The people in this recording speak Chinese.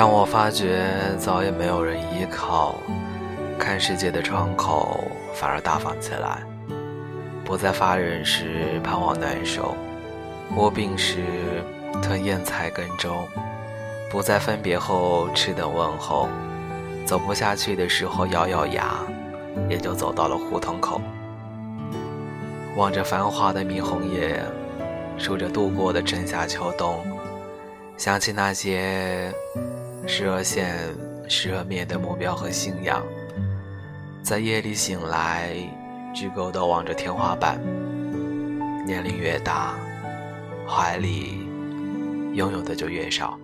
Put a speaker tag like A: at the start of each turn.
A: 当我发觉早已没有人依靠，看世界的窗口反而大方起来，不再发人时盼望难受，卧病时吞咽菜羹粥，不再分别后痴等问候，走不下去的时候咬咬牙，也就走到了胡同口，望着繁华的霓虹夜，数着度过的春夏秋冬，想起那些。时而现，时而灭的目标和信仰，在夜里醒来，直勾地望着天花板。年龄越大，怀里拥有的就越少。